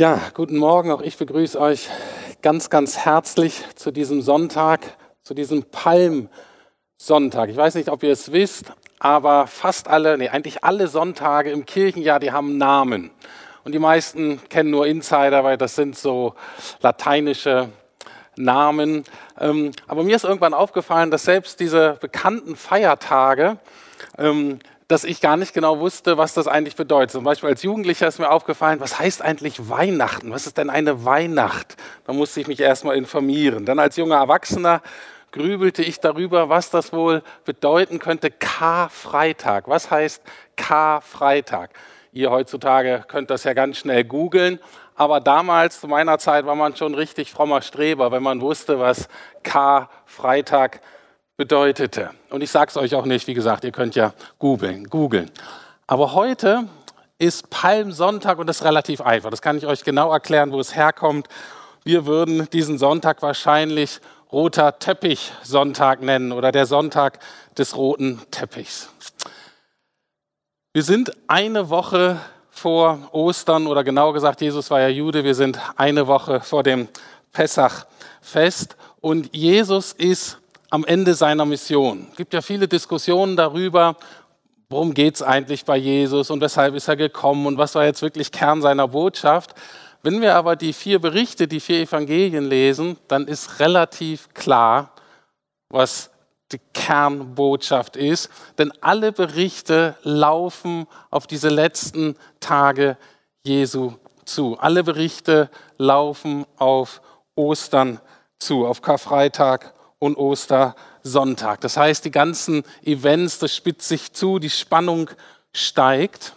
Ja, guten Morgen. Auch ich begrüße euch ganz, ganz herzlich zu diesem Sonntag, zu diesem Palmsonntag. Ich weiß nicht, ob ihr es wisst, aber fast alle, nee, eigentlich alle Sonntage im Kirchenjahr, die haben Namen. Und die meisten kennen nur Insider, weil das sind so lateinische Namen. Ähm, aber mir ist irgendwann aufgefallen, dass selbst diese bekannten Feiertage ähm, dass ich gar nicht genau wusste, was das eigentlich bedeutet. Zum Beispiel als Jugendlicher ist mir aufgefallen, was heißt eigentlich Weihnachten? Was ist denn eine Weihnacht? Da musste ich mich erstmal informieren. Dann als junger Erwachsener grübelte ich darüber, was das wohl bedeuten könnte. Karfreitag. Was heißt Karfreitag? Ihr heutzutage könnt das ja ganz schnell googeln. Aber damals, zu meiner Zeit, war man schon richtig frommer Streber, wenn man wusste, was Karfreitag ist bedeutete. Und ich sage es euch auch nicht, wie gesagt, ihr könnt ja googeln. Aber heute ist Palmsonntag und das ist relativ einfach. Das kann ich euch genau erklären, wo es herkommt. Wir würden diesen Sonntag wahrscheinlich roter Teppich-Sonntag nennen oder der Sonntag des roten Teppichs. Wir sind eine Woche vor Ostern oder genauer gesagt, Jesus war ja Jude, wir sind eine Woche vor dem Pessachfest und Jesus ist am Ende seiner Mission. Es gibt ja viele Diskussionen darüber, worum geht es eigentlich bei Jesus und weshalb ist er gekommen und was war jetzt wirklich Kern seiner Botschaft. Wenn wir aber die vier Berichte, die vier Evangelien lesen, dann ist relativ klar, was die Kernbotschaft ist. Denn alle Berichte laufen auf diese letzten Tage Jesu zu. Alle Berichte laufen auf Ostern zu, auf Karfreitag und Ostersonntag. Das heißt, die ganzen Events, das spitzt sich zu, die Spannung steigt.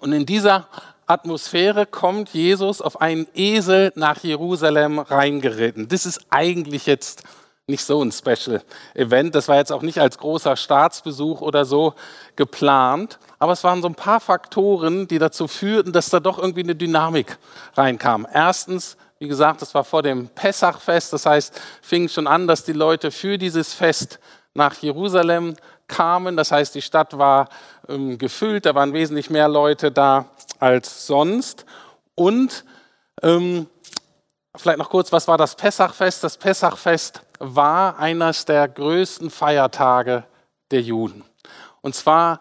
Und in dieser Atmosphäre kommt Jesus auf einen Esel nach Jerusalem reingeritten. Das ist eigentlich jetzt nicht so ein Special Event. Das war jetzt auch nicht als großer Staatsbesuch oder so geplant. Aber es waren so ein paar Faktoren, die dazu führten, dass da doch irgendwie eine Dynamik reinkam. Erstens, wie gesagt, das war vor dem Pessachfest, das heißt, fing schon an, dass die Leute für dieses Fest nach Jerusalem kamen. Das heißt, die Stadt war ähm, gefüllt, da waren wesentlich mehr Leute da als sonst. Und ähm, vielleicht noch kurz, was war das Pessachfest? Das Pessachfest war eines der größten Feiertage der Juden. Und zwar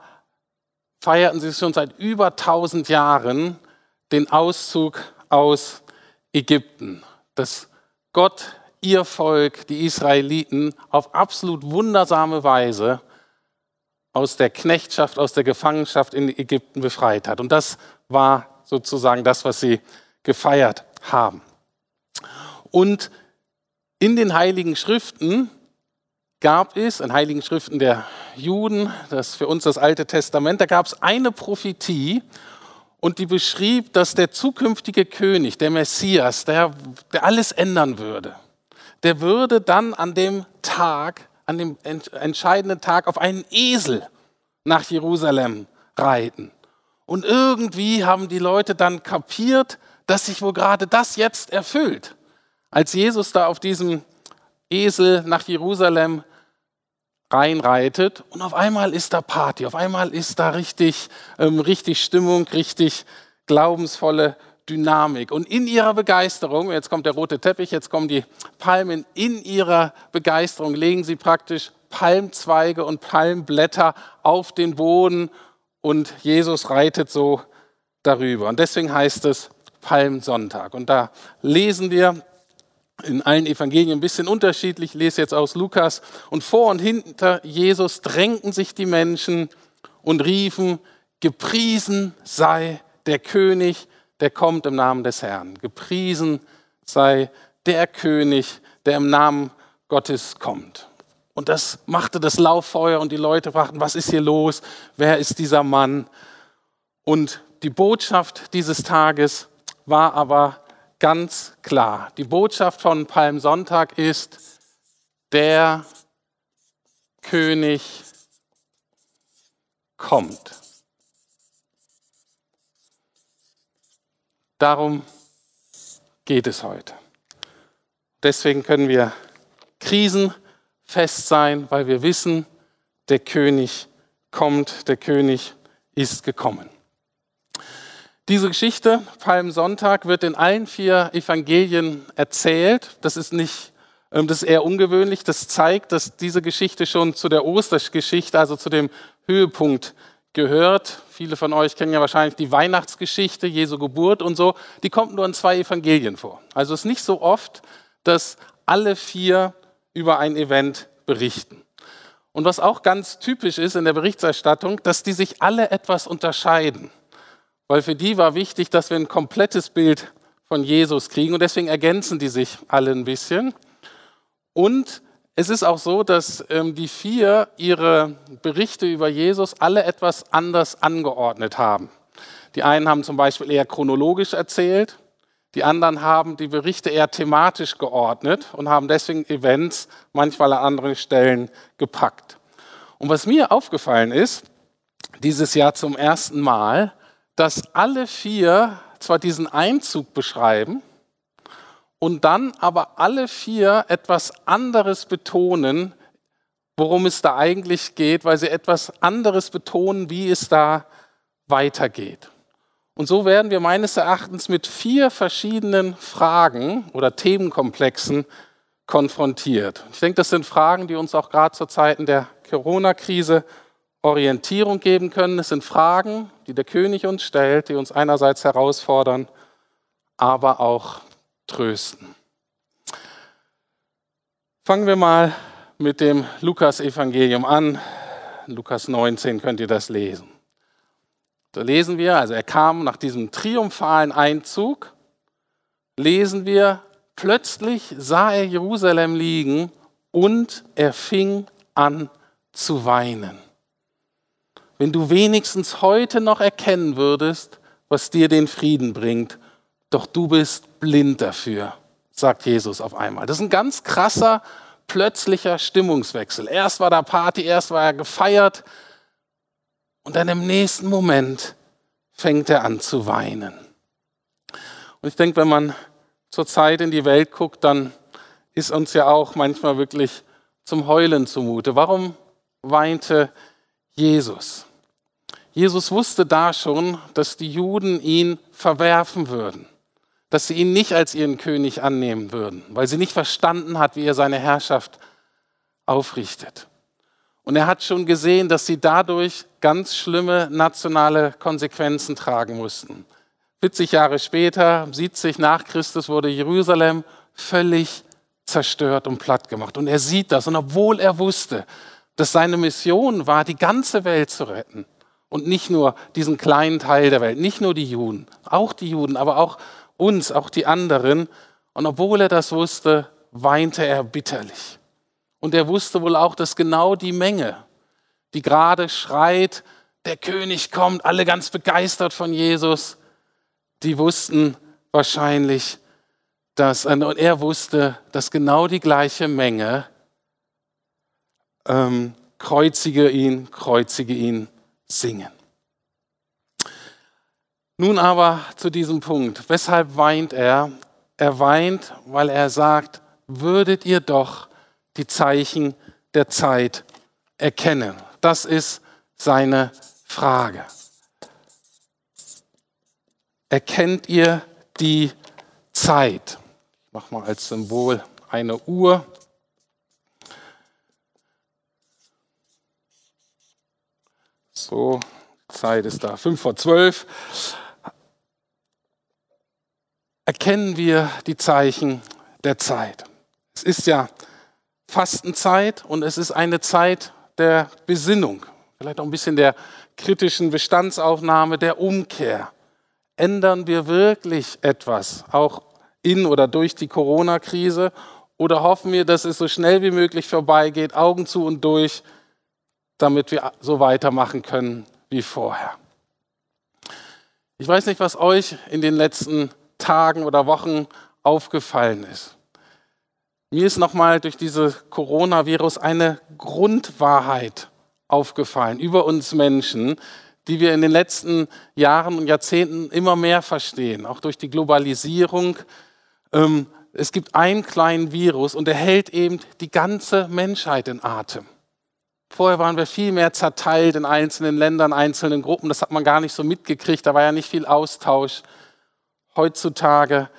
feierten sie schon seit über 1000 Jahren den Auszug aus Ägypten, dass Gott ihr Volk, die Israeliten, auf absolut wundersame Weise aus der Knechtschaft, aus der Gefangenschaft in Ägypten befreit hat. Und das war sozusagen das, was sie gefeiert haben. Und in den Heiligen Schriften gab es, in Heiligen Schriften der Juden, das ist für uns das Alte Testament, da gab es eine Prophetie und die beschrieb, dass der zukünftige König, der Messias, der, der alles ändern würde, der würde dann an dem Tag, an dem entscheidenden Tag auf einen Esel nach Jerusalem reiten. Und irgendwie haben die Leute dann kapiert, dass sich wohl gerade das jetzt erfüllt. Als Jesus da auf diesem Esel nach Jerusalem reinreitet und auf einmal ist da Party, auf einmal ist da richtig, ähm, richtig Stimmung, richtig glaubensvolle Dynamik. Und in ihrer Begeisterung, jetzt kommt der rote Teppich, jetzt kommen die Palmen, in ihrer Begeisterung legen sie praktisch Palmzweige und Palmblätter auf den Boden und Jesus reitet so darüber. Und deswegen heißt es Palmsonntag. Und da lesen wir in allen Evangelien ein bisschen unterschiedlich. Ich lese jetzt aus Lukas. Und vor und hinter Jesus drängten sich die Menschen und riefen, gepriesen sei der König, der kommt im Namen des Herrn. Gepriesen sei der König, der im Namen Gottes kommt. Und das machte das Lauffeuer und die Leute fragten, was ist hier los? Wer ist dieser Mann? Und die Botschaft dieses Tages war aber ganz klar. Die Botschaft von Palmsonntag ist, der König kommt. Darum geht es heute. Deswegen können wir krisenfest sein, weil wir wissen, der König kommt, der König ist gekommen. Diese Geschichte, Palmsonntag, wird in allen vier Evangelien erzählt. Das ist nicht, ähm, das ist eher ungewöhnlich. Das zeigt, dass diese Geschichte schon zu der Ostergeschichte, also zu dem Höhepunkt gehört. Viele von euch kennen ja wahrscheinlich die Weihnachtsgeschichte, Jesu Geburt und so. Die kommt nur in zwei Evangelien vor. Also es ist nicht so oft, dass alle vier über ein Event berichten. Und was auch ganz typisch ist in der Berichterstattung, dass die sich alle etwas unterscheiden. Weil für die war wichtig, dass wir ein komplettes Bild von Jesus kriegen und deswegen ergänzen die sich alle ein bisschen. Und es ist auch so, dass ähm, die vier ihre Berichte über Jesus alle etwas anders angeordnet haben. Die einen haben zum Beispiel eher chronologisch erzählt, die anderen haben die Berichte eher thematisch geordnet und haben deswegen Events manchmal an anderen Stellen gepackt. Und was mir aufgefallen ist, dieses Jahr zum ersten Mal, dass alle vier zwar diesen Einzug beschreiben und dann aber alle vier etwas anderes betonen, worum es da eigentlich geht, weil sie etwas anderes betonen, wie es da weitergeht. Und so werden wir meines Erachtens mit vier verschiedenen Fragen oder Themenkomplexen konfrontiert. Ich denke, das sind Fragen, die uns auch gerade zu Zeiten der Corona-Krise Orientierung geben können. Es sind Fragen, die der König uns stellt, die uns einerseits herausfordern, aber auch trösten. Fangen wir mal mit dem Lukas-Evangelium an. Lukas 19 könnt ihr das lesen. Da lesen wir, also er kam nach diesem triumphalen Einzug, lesen wir, plötzlich sah er Jerusalem liegen und er fing an zu weinen. Wenn du wenigstens heute noch erkennen würdest, was dir den Frieden bringt, doch du bist blind dafür, sagt Jesus auf einmal. Das ist ein ganz krasser, plötzlicher Stimmungswechsel. Erst war da Party, erst war er gefeiert, und dann im nächsten Moment fängt er an zu weinen. Und ich denke, wenn man zurzeit in die Welt guckt, dann ist uns ja auch manchmal wirklich zum Heulen zumute. Warum weinte Jesus? Jesus wusste da schon, dass die Juden ihn verwerfen würden, dass sie ihn nicht als ihren König annehmen würden, weil sie nicht verstanden hat, wie er seine Herrschaft aufrichtet. Und er hat schon gesehen, dass sie dadurch ganz schlimme nationale Konsequenzen tragen mussten. 40 Jahre später, 70 nach Christus, wurde Jerusalem völlig zerstört und platt gemacht. Und er sieht das. Und obwohl er wusste, dass seine Mission war, die ganze Welt zu retten und nicht nur diesen kleinen Teil der Welt, nicht nur die Juden, auch die Juden, aber auch uns, auch die anderen. Und obwohl er das wusste, weinte er bitterlich. Und er wusste wohl auch, dass genau die Menge, die gerade schreit, der König kommt, alle ganz begeistert von Jesus, die wussten wahrscheinlich, dass, und er wusste, dass genau die gleiche Menge ähm, kreuzige ihn, kreuzige ihn singen. Nun aber zu diesem Punkt. Weshalb weint er? Er weint, weil er sagt, würdet ihr doch die Zeichen der Zeit erkennen? Das ist seine Frage. Erkennt ihr die Zeit? Ich mache mal als Symbol eine Uhr. So, Zeit ist da, 5 vor 12. Erkennen wir die Zeichen der Zeit. Es ist ja Fastenzeit und es ist eine Zeit der Besinnung, vielleicht auch ein bisschen der kritischen Bestandsaufnahme, der Umkehr. Ändern wir wirklich etwas, auch in oder durch die Corona-Krise, oder hoffen wir, dass es so schnell wie möglich vorbeigeht, Augen zu und durch, damit wir so weitermachen können wie vorher? Ich weiß nicht, was euch in den letzten Tagen oder Wochen aufgefallen ist. Mir ist nochmal durch diese Coronavirus eine Grundwahrheit aufgefallen über uns Menschen, die wir in den letzten Jahren und Jahrzehnten immer mehr verstehen, auch durch die Globalisierung. Ähm, es gibt einen kleinen Virus und er hält eben die ganze Menschheit in Atem. Vorher waren wir viel mehr zerteilt in einzelnen Ländern, einzelnen Gruppen. Das hat man gar nicht so mitgekriegt. Da war ja nicht viel Austausch. Heutzutage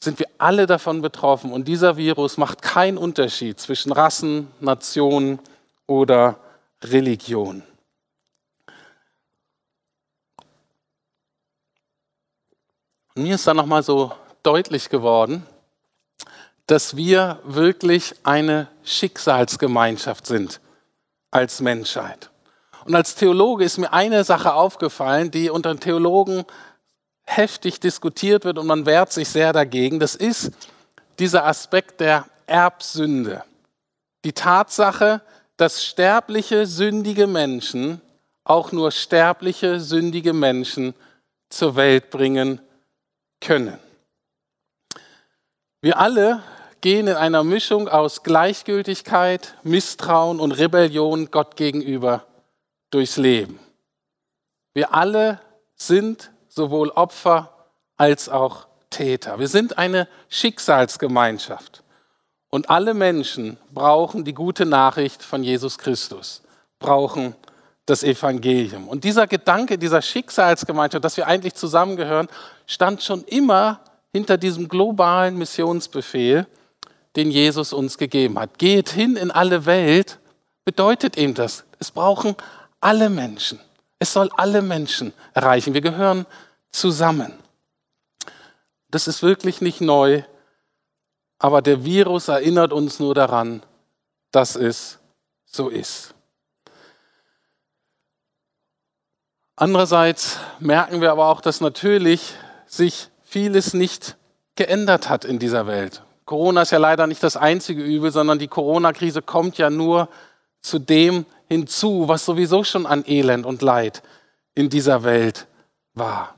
sind wir alle davon betroffen und dieser Virus macht keinen Unterschied zwischen Rassen, Nationen oder Religion. Und mir ist dann nochmal so deutlich geworden, dass wir wirklich eine Schicksalsgemeinschaft sind als Menschheit. Und als Theologe ist mir eine Sache aufgefallen, die unter den Theologen heftig diskutiert wird und man wehrt sich sehr dagegen. Das ist dieser Aspekt der Erbsünde. Die Tatsache, dass sterbliche, sündige Menschen auch nur sterbliche, sündige Menschen zur Welt bringen können. Wir alle gehen in einer Mischung aus Gleichgültigkeit, Misstrauen und Rebellion Gott gegenüber durchs Leben. Wir alle sind sowohl Opfer als auch Täter. Wir sind eine Schicksalsgemeinschaft. Und alle Menschen brauchen die gute Nachricht von Jesus Christus, brauchen das Evangelium. Und dieser Gedanke dieser Schicksalsgemeinschaft, dass wir eigentlich zusammengehören, stand schon immer hinter diesem globalen Missionsbefehl, den Jesus uns gegeben hat. Geht hin in alle Welt, bedeutet ihm das. Es brauchen alle Menschen. Es soll alle Menschen erreichen. Wir gehören zusammen. Das ist wirklich nicht neu, aber der Virus erinnert uns nur daran, dass es so ist. Andererseits merken wir aber auch, dass natürlich sich vieles nicht geändert hat in dieser Welt. Corona ist ja leider nicht das einzige Übel, sondern die Corona-Krise kommt ja nur zu dem hinzu, was sowieso schon an Elend und Leid in dieser Welt war.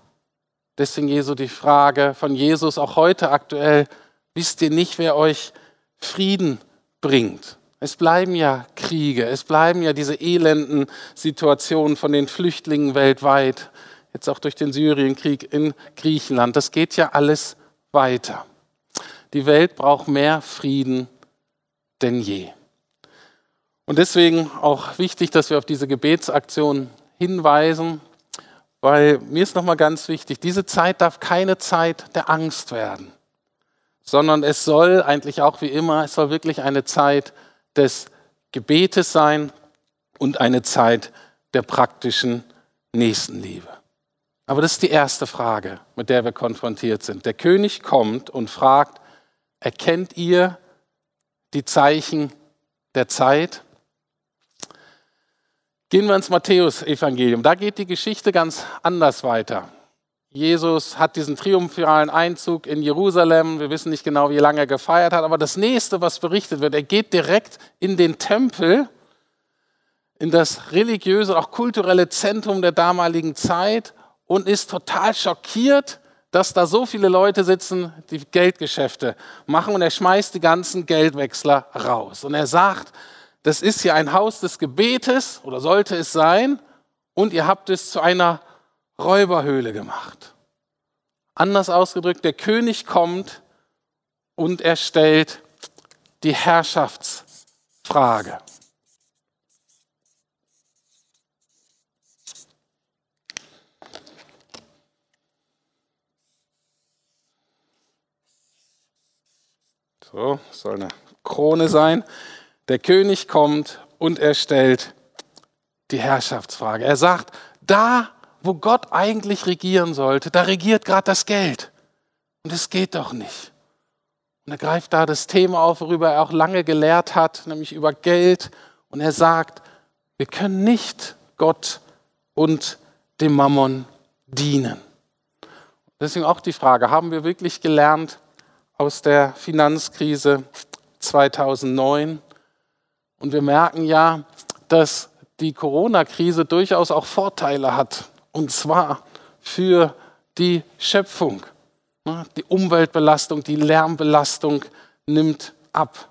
Deswegen Jesu die Frage von Jesus auch heute aktuell, wisst ihr nicht, wer euch Frieden bringt? Es bleiben ja Kriege, es bleiben ja diese elenden Situationen von den Flüchtlingen weltweit, jetzt auch durch den Syrienkrieg in Griechenland. Das geht ja alles weiter. Die Welt braucht mehr Frieden denn je. Und deswegen auch wichtig, dass wir auf diese Gebetsaktion hinweisen, weil mir ist nochmal ganz wichtig, diese Zeit darf keine Zeit der Angst werden, sondern es soll eigentlich auch wie immer, es soll wirklich eine Zeit des Gebetes sein und eine Zeit der praktischen Nächstenliebe. Aber das ist die erste Frage, mit der wir konfrontiert sind. Der König kommt und fragt, erkennt ihr die Zeichen der Zeit? Gehen wir ins Matthäus-Evangelium. Da geht die Geschichte ganz anders weiter. Jesus hat diesen triumphalen Einzug in Jerusalem. Wir wissen nicht genau, wie lange er gefeiert hat, aber das nächste, was berichtet wird, er geht direkt in den Tempel, in das religiöse, auch kulturelle Zentrum der damaligen Zeit und ist total schockiert, dass da so viele Leute sitzen, die Geldgeschäfte machen und er schmeißt die ganzen Geldwechsler raus. Und er sagt, das ist hier ein Haus des Gebetes oder sollte es sein und ihr habt es zu einer Räuberhöhle gemacht. Anders ausgedrückt, der König kommt und er stellt die Herrschaftsfrage. So, soll eine Krone sein. Der König kommt und er stellt die Herrschaftsfrage. Er sagt, da wo Gott eigentlich regieren sollte, da regiert gerade das Geld. Und es geht doch nicht. Und er greift da das Thema auf, worüber er auch lange gelehrt hat, nämlich über Geld. Und er sagt, wir können nicht Gott und dem Mammon dienen. Deswegen auch die Frage, haben wir wirklich gelernt aus der Finanzkrise 2009? Und wir merken ja, dass die Corona-Krise durchaus auch Vorteile hat. Und zwar für die Schöpfung. Die Umweltbelastung, die Lärmbelastung nimmt ab.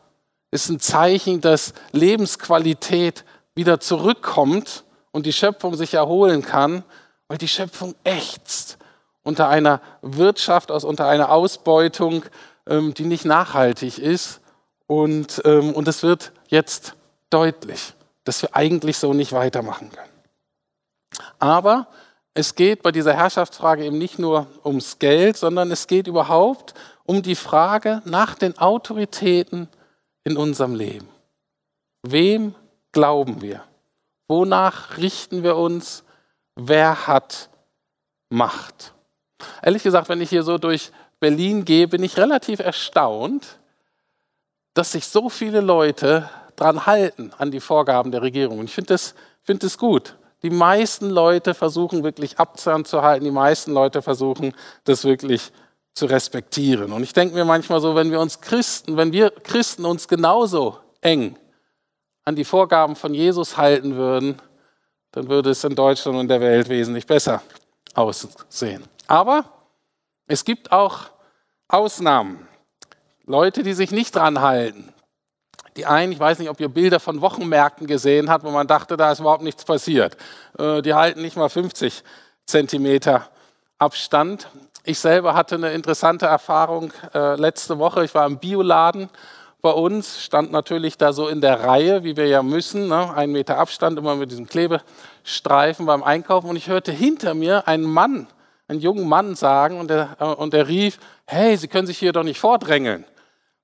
Ist ein Zeichen, dass Lebensqualität wieder zurückkommt und die Schöpfung sich erholen kann, weil die Schöpfung ächzt unter einer Wirtschaft, aus, unter einer Ausbeutung, ähm, die nicht nachhaltig ist. Und, ähm, und es wird jetzt deutlich. dass wir eigentlich so nicht weitermachen können. Aber es geht bei dieser Herrschaftsfrage eben nicht nur ums Geld, sondern es geht überhaupt um die Frage nach den Autoritäten in unserem Leben. Wem glauben wir? Wonach richten wir uns? Wer hat Macht? Ehrlich gesagt, wenn ich hier so durch Berlin gehe, bin ich relativ erstaunt, dass sich so viele Leute dran halten an die Vorgaben der Regierung. Und ich finde das, find das gut. Die meisten Leute versuchen wirklich Abzahn zu halten, die meisten Leute versuchen das wirklich zu respektieren. Und ich denke mir manchmal so, wenn wir uns Christen, wenn wir Christen uns genauso eng an die Vorgaben von Jesus halten würden, dann würde es in Deutschland und der Welt wesentlich besser aussehen. Aber es gibt auch Ausnahmen. Leute, die sich nicht dran halten. Die einen, ich weiß nicht, ob ihr Bilder von Wochenmärkten gesehen habt, wo man dachte, da ist überhaupt nichts passiert. Äh, die halten nicht mal 50 Zentimeter Abstand. Ich selber hatte eine interessante Erfahrung äh, letzte Woche. Ich war im Bioladen bei uns, stand natürlich da so in der Reihe, wie wir ja müssen, ne? ein Meter Abstand, immer mit diesem Klebestreifen beim Einkaufen. Und ich hörte hinter mir einen Mann, einen jungen Mann sagen und er, äh, und er rief, hey, Sie können sich hier doch nicht vordrängeln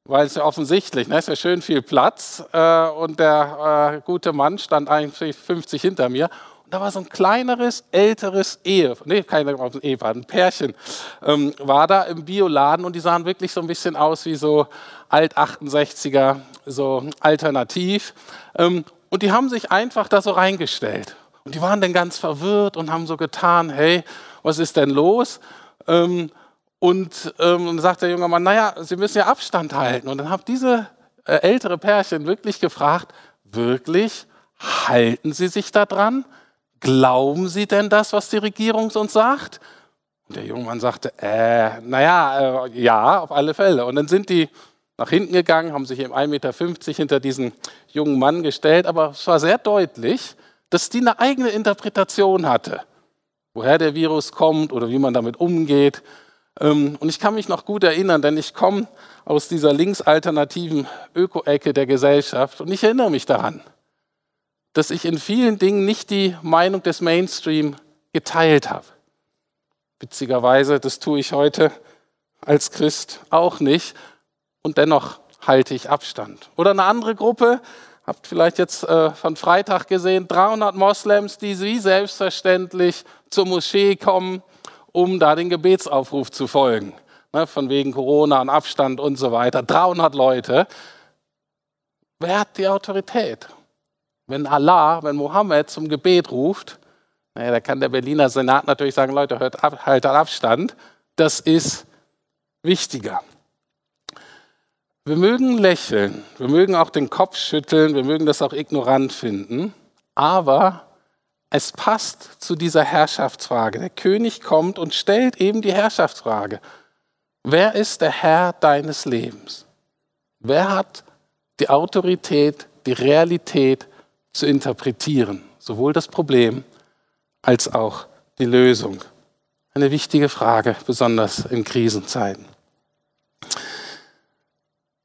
weil es ja offensichtlich, ne, ist ja schön viel Platz äh, und der äh, gute Mann stand eigentlich 50 hinter mir. Und da war so ein kleineres, älteres Ehe, nee, keine Ehepaar, ein Pärchen ähm, war da im Bioladen und die sahen wirklich so ein bisschen aus wie so Alt-68er, so alternativ ähm, und die haben sich einfach da so reingestellt. Und die waren dann ganz verwirrt und haben so getan, hey, was ist denn los? Ähm, und ähm, sagt der junge Mann, naja, Sie müssen ja Abstand halten. Und dann haben diese äh, ältere Pärchen wirklich gefragt, wirklich, halten Sie sich da dran? Glauben Sie denn das, was die Regierung uns sagt? Und der junge Mann sagte, äh, naja, äh, ja, auf alle Fälle. Und dann sind die nach hinten gegangen, haben sich im 1,50 Meter hinter diesen jungen Mann gestellt, aber es war sehr deutlich, dass die eine eigene Interpretation hatte, woher der Virus kommt oder wie man damit umgeht. Ähm, und ich kann mich noch gut erinnern, denn ich komme aus dieser linksalternativen Öko-Ecke der Gesellschaft und ich erinnere mich daran, dass ich in vielen Dingen nicht die Meinung des Mainstream geteilt habe. Witzigerweise, das tue ich heute als Christ auch nicht und dennoch halte ich Abstand. Oder eine andere Gruppe, habt vielleicht jetzt äh, von Freitag gesehen, 300 Moslems, die wie selbstverständlich zur Moschee kommen, um da den Gebetsaufruf zu folgen. Ne, von wegen Corona und Abstand und so weiter. 300 Leute. Wer hat die Autorität? Wenn Allah, wenn Mohammed zum Gebet ruft, naja, da kann der Berliner Senat natürlich sagen, Leute, hört ab, haltet Abstand. Das ist wichtiger. Wir mögen lächeln, wir mögen auch den Kopf schütteln, wir mögen das auch ignorant finden, aber es passt zu dieser Herrschaftsfrage. Der König kommt und stellt eben die Herrschaftsfrage. Wer ist der Herr deines Lebens? Wer hat die Autorität, die Realität zu interpretieren? Sowohl das Problem als auch die Lösung. Eine wichtige Frage, besonders in Krisenzeiten.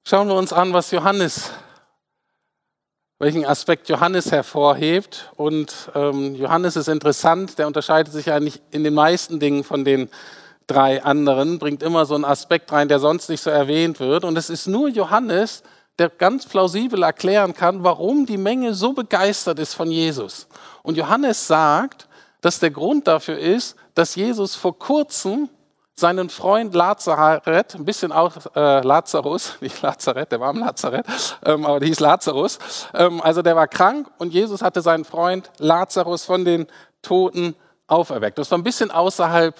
Schauen wir uns an, was Johannes welchen Aspekt Johannes hervorhebt. Und ähm, Johannes ist interessant, der unterscheidet sich eigentlich in den meisten Dingen von den drei anderen, bringt immer so einen Aspekt rein, der sonst nicht so erwähnt wird. Und es ist nur Johannes, der ganz plausibel erklären kann, warum die Menge so begeistert ist von Jesus. Und Johannes sagt, dass der Grund dafür ist, dass Jesus vor kurzem seinen Freund Lazareth, ein bisschen auch äh, Lazarus, nicht Lazareth, der war im Lazareth, ähm, aber der hieß Lazarus. Ähm, also der war krank und Jesus hatte seinen Freund Lazarus von den Toten auferweckt. Das war ein bisschen außerhalb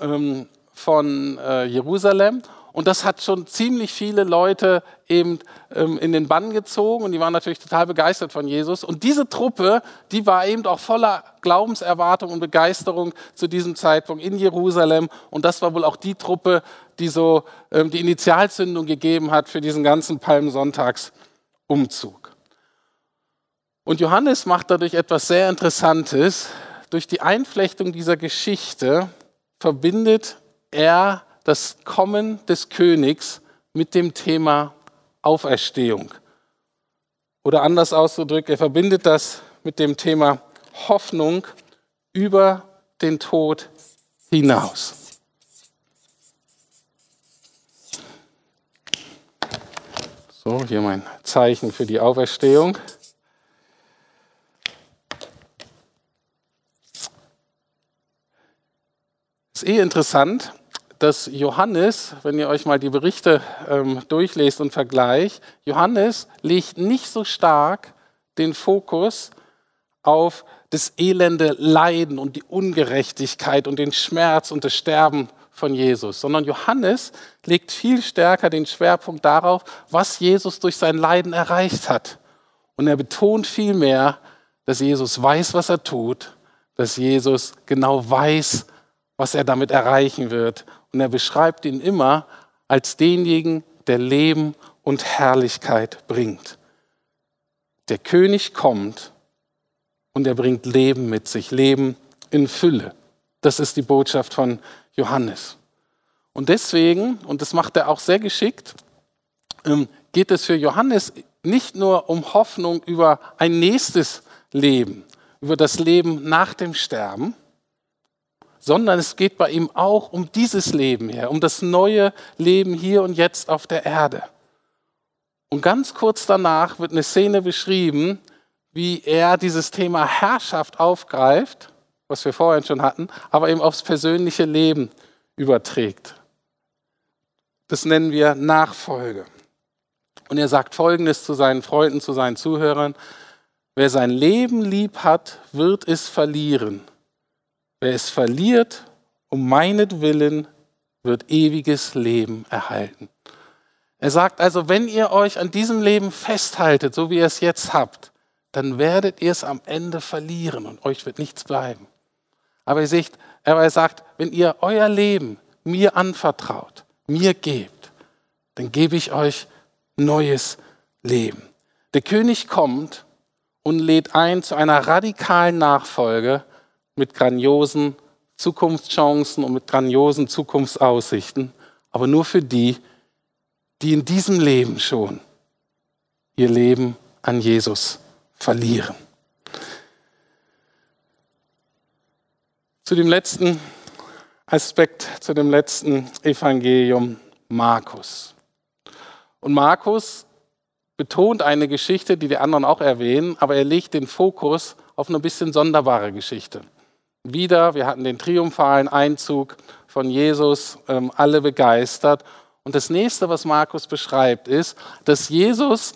ähm, von äh, Jerusalem und das hat schon ziemlich viele Leute eben ähm, in den Bann gezogen und die waren natürlich total begeistert von Jesus. Und diese Truppe, die war eben auch voller Glaubenserwartung und Begeisterung zu diesem Zeitpunkt in Jerusalem. Und das war wohl auch die Truppe, die so ähm, die Initialzündung gegeben hat für diesen ganzen Palmsonntagsumzug. Und Johannes macht dadurch etwas sehr Interessantes. Durch die Einflechtung dieser Geschichte verbindet er das Kommen des Königs mit dem Thema Auferstehung. Oder anders ausgedrückt, er verbindet das mit dem Thema Hoffnung über den Tod hinaus. So, hier mein Zeichen für die Auferstehung. Ist eh interessant, dass Johannes, wenn ihr euch mal die Berichte ähm, durchlest und vergleicht, Johannes legt nicht so stark den Fokus auf das elende Leiden und die Ungerechtigkeit und den Schmerz und das Sterben von Jesus, sondern Johannes legt viel stärker den Schwerpunkt darauf, was Jesus durch sein Leiden erreicht hat. Und er betont vielmehr, dass Jesus weiß, was er tut, dass Jesus genau weiß, was er damit erreichen wird und er beschreibt ihn immer als denjenigen, der Leben und Herrlichkeit bringt. Der König kommt und er bringt Leben mit sich, Leben in Fülle. Das ist die Botschaft von Johannes. Und deswegen, und das macht er auch sehr geschickt, ähm, geht es für Johannes nicht nur um Hoffnung über ein nächstes Leben, über das Leben nach dem Sterben, sondern es geht bei ihm auch um dieses Leben hier, um das neue Leben hier und jetzt auf der Erde. Und ganz kurz danach wird eine Szene beschrieben, wie er dieses Thema Herrschaft aufgreift, was wir vorhin schon hatten, aber eben aufs persönliche Leben überträgt. Das nennen wir Nachfolge. Und er sagt Folgendes zu seinen Freunden, zu seinen Zuhörern. Wer sein Leben lieb hat, wird es verlieren. Wer es verliert, um meinetwillen, wird ewiges Leben erhalten. Er sagt also, wenn ihr euch an diesem Leben festhaltet, so wie ihr es jetzt habt, dann werdet ihr es am Ende verlieren und euch wird nichts bleiben. Aber er sagt, wenn ihr euer Leben mir anvertraut, mir gebt, dann gebe ich euch neues Leben. Der König kommt und lädt ein zu einer radikalen Nachfolge, mit grandiosen Zukunftschancen und mit grandiosen Zukunftsaussichten, aber nur für die, die in diesem Leben schon ihr Leben an Jesus verlieren. Zu dem letzten Aspekt, zu dem letzten Evangelium Markus. Und Markus betont eine Geschichte, die die anderen auch erwähnen, aber er legt den Fokus auf eine bisschen sonderbare Geschichte wieder, wir hatten den triumphalen Einzug von Jesus, ähm, alle begeistert. Und das nächste, was Markus beschreibt, ist, dass Jesus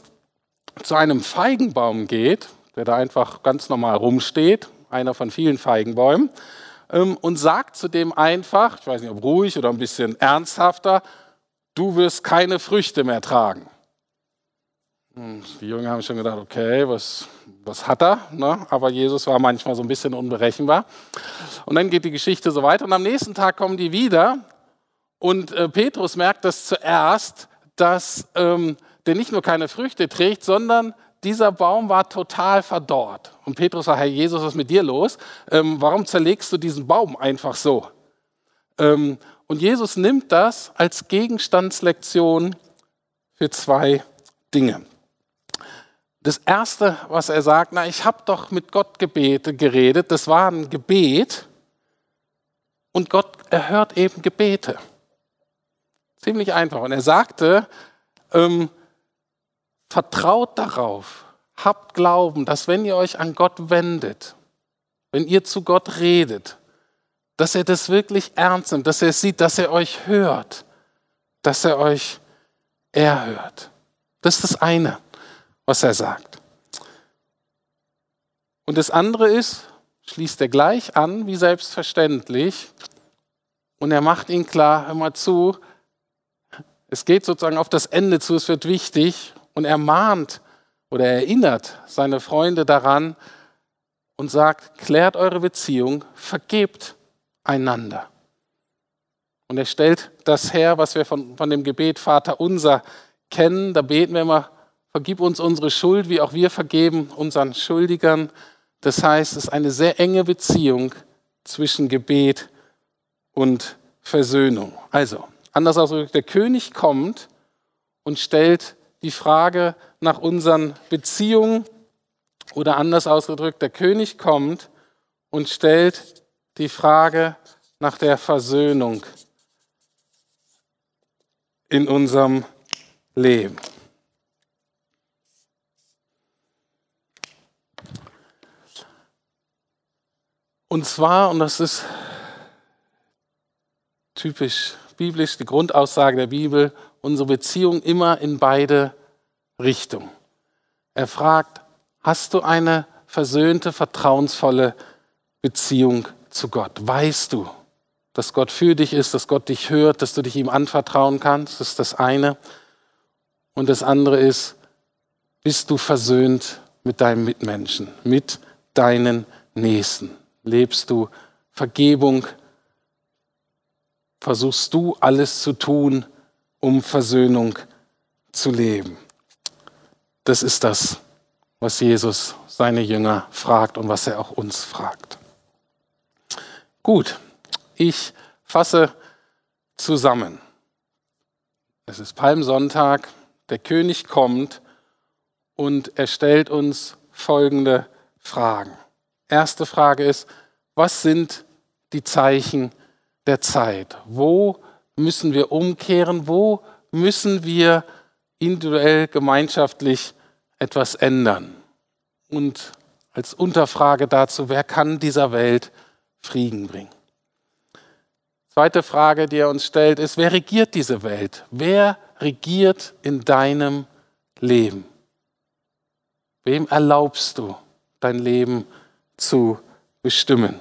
zu einem Feigenbaum geht, der da einfach ganz normal rumsteht, einer von vielen Feigenbäumen, ähm, und sagt zu dem einfach, ich weiß nicht, ob ruhig oder ein bisschen ernsthafter, du wirst keine Früchte mehr tragen. Die Jünger haben schon gedacht, okay, was, was hat er? Ne? Aber Jesus war manchmal so ein bisschen unberechenbar. Und dann geht die Geschichte so weiter. Und am nächsten Tag kommen die wieder. Und äh, Petrus merkt das zuerst, dass ähm, der nicht nur keine Früchte trägt, sondern dieser Baum war total verdorrt. Und Petrus sagt, Herr Jesus, was ist mit dir los? Ähm, warum zerlegst du diesen Baum einfach so? Ähm, und Jesus nimmt das als Gegenstandslektion für zwei Dinge. Das Erste, was er sagt, na, ich habe doch mit Gott Gebete geredet, das war ein Gebet und Gott erhört eben Gebete. Ziemlich einfach. Und er sagte, ähm, vertraut darauf, habt Glauben, dass wenn ihr euch an Gott wendet, wenn ihr zu Gott redet, dass er das wirklich ernst nimmt, dass er sieht, dass er euch hört, dass er euch erhört. Das ist das eine was er sagt. Und das andere ist, schließt er gleich an, wie selbstverständlich, und er macht ihn klar, hör mal zu, es geht sozusagen auf das Ende zu, es wird wichtig, und er mahnt oder erinnert seine Freunde daran und sagt, klärt eure Beziehung, vergebt einander. Und er stellt das her, was wir von, von dem Gebet Vater unser kennen. Da beten wir immer, vergib uns unsere Schuld, wie auch wir vergeben unseren Schuldigern. Das heißt, es ist eine sehr enge Beziehung zwischen Gebet und Versöhnung. Also, anders ausgedrückt, der König kommt und stellt die Frage nach unseren Beziehungen oder anders ausgedrückt, der König kommt und stellt die Frage nach der Versöhnung in unserem Leben. Und zwar, und das ist typisch biblisch, die Grundaussage der Bibel, unsere Beziehung immer in beide Richtungen. Er fragt, hast du eine versöhnte, vertrauensvolle Beziehung zu Gott? Weißt du, dass Gott für dich ist, dass Gott dich hört, dass du dich ihm anvertrauen kannst? Das ist das eine. Und das andere ist, bist du versöhnt mit deinem Mitmenschen, mit deinen Nächsten? Lebst du Vergebung? Versuchst du alles zu tun, um Versöhnung zu leben? Das ist das, was Jesus seine Jünger fragt und was er auch uns fragt. Gut, ich fasse zusammen. Es ist Palmsonntag, der König kommt und er stellt uns folgende Fragen. Erste Frage ist, was sind die Zeichen der Zeit? Wo müssen wir umkehren? Wo müssen wir individuell, gemeinschaftlich etwas ändern? Und als Unterfrage dazu, wer kann dieser Welt Frieden bringen? Zweite Frage, die er uns stellt, ist, wer regiert diese Welt? Wer regiert in deinem Leben? Wem erlaubst du, dein Leben zu bestimmen?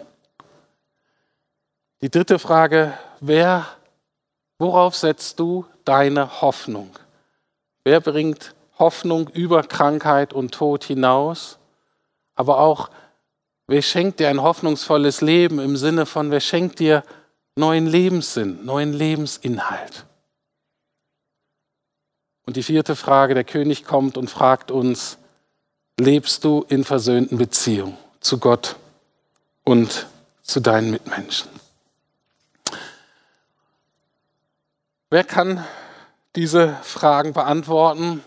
Die dritte Frage, wer, worauf setzt du deine Hoffnung? Wer bringt Hoffnung über Krankheit und Tod hinaus? Aber auch, wer schenkt dir ein hoffnungsvolles Leben im Sinne von, wer schenkt dir neuen Lebenssinn, neuen Lebensinhalt. Und die vierte Frage, der König kommt und fragt uns, lebst du in versöhnten Beziehungen zu Gott und zu deinen Mitmenschen? Wer kann diese Fragen beantworten?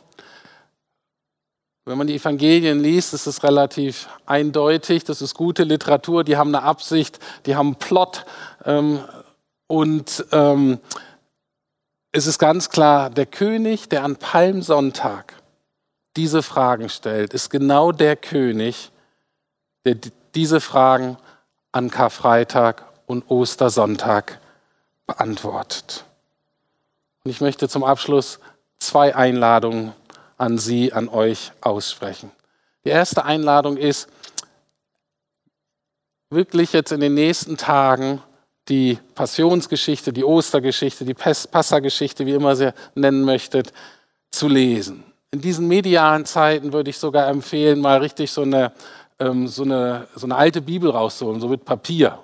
Wenn man die Evangelien liest, ist es relativ eindeutig. Das ist gute Literatur, die haben eine Absicht, die haben einen Plot. Ähm, und ähm, es ist ganz klar, der König, der an Palmsonntag diese Fragen stellt, ist genau der König, der diese Fragen an Karfreitag und Ostersonntag beantwortet. Und ich möchte zum Abschluss zwei Einladungen an Sie, an euch aussprechen. Die erste Einladung ist, wirklich jetzt in den nächsten Tagen die Passionsgeschichte, die Ostergeschichte, die Passageschichte, wie immer ihr nennen möchtet, zu lesen. In diesen medialen Zeiten würde ich sogar empfehlen, mal richtig so eine, ähm, so eine, so eine alte Bibel rauszuholen, so mit Papier.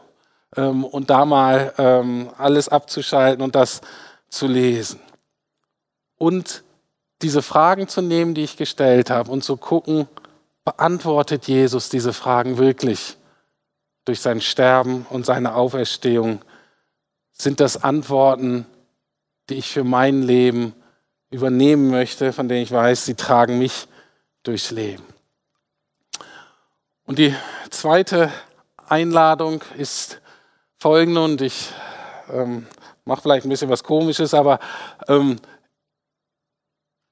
Ähm, und da mal ähm, alles abzuschalten und das zu lesen. Und diese Fragen zu nehmen, die ich gestellt habe, und zu gucken, beantwortet Jesus diese Fragen wirklich? durch sein Sterben und seine Auferstehung, sind das Antworten, die ich für mein Leben übernehmen möchte, von denen ich weiß, sie tragen mich durchs Leben. Und die zweite Einladung ist folgende, und ich ähm, mache vielleicht ein bisschen was Komisches, aber ähm,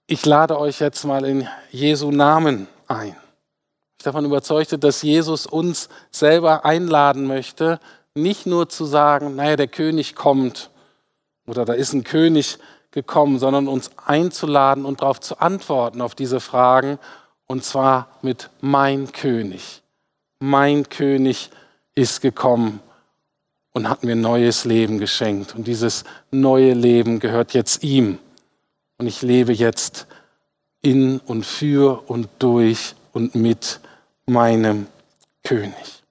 ich lade euch jetzt mal in Jesu Namen ein ich davon überzeugt, dass Jesus uns selber einladen möchte, nicht nur zu sagen, naja, der König kommt oder da ist ein König gekommen, sondern uns einzuladen und darauf zu antworten auf diese Fragen und zwar mit mein König. Mein König ist gekommen und hat mir neues Leben geschenkt und dieses neue Leben gehört jetzt ihm und ich lebe jetzt in und für und durch und mit meinem König.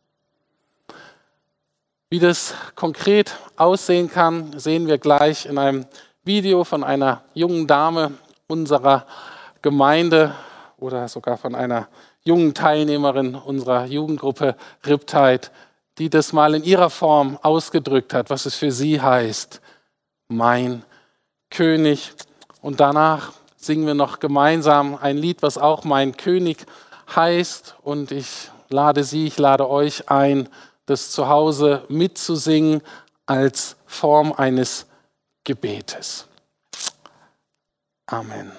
Wie das konkret aussehen kann, sehen wir gleich in einem Video von einer jungen Dame unserer Gemeinde oder sogar von einer jungen Teilnehmerin unserer Jugendgruppe Riptide, die das mal in ihrer Form ausgedrückt hat, was es für sie heißt. Mein König. Und danach singen wir noch gemeinsam ein Lied, was auch mein König heißt. Und ich lade Sie, ich lade euch ein, das zu Hause mitzusingen als Form eines Gebetes. Amen.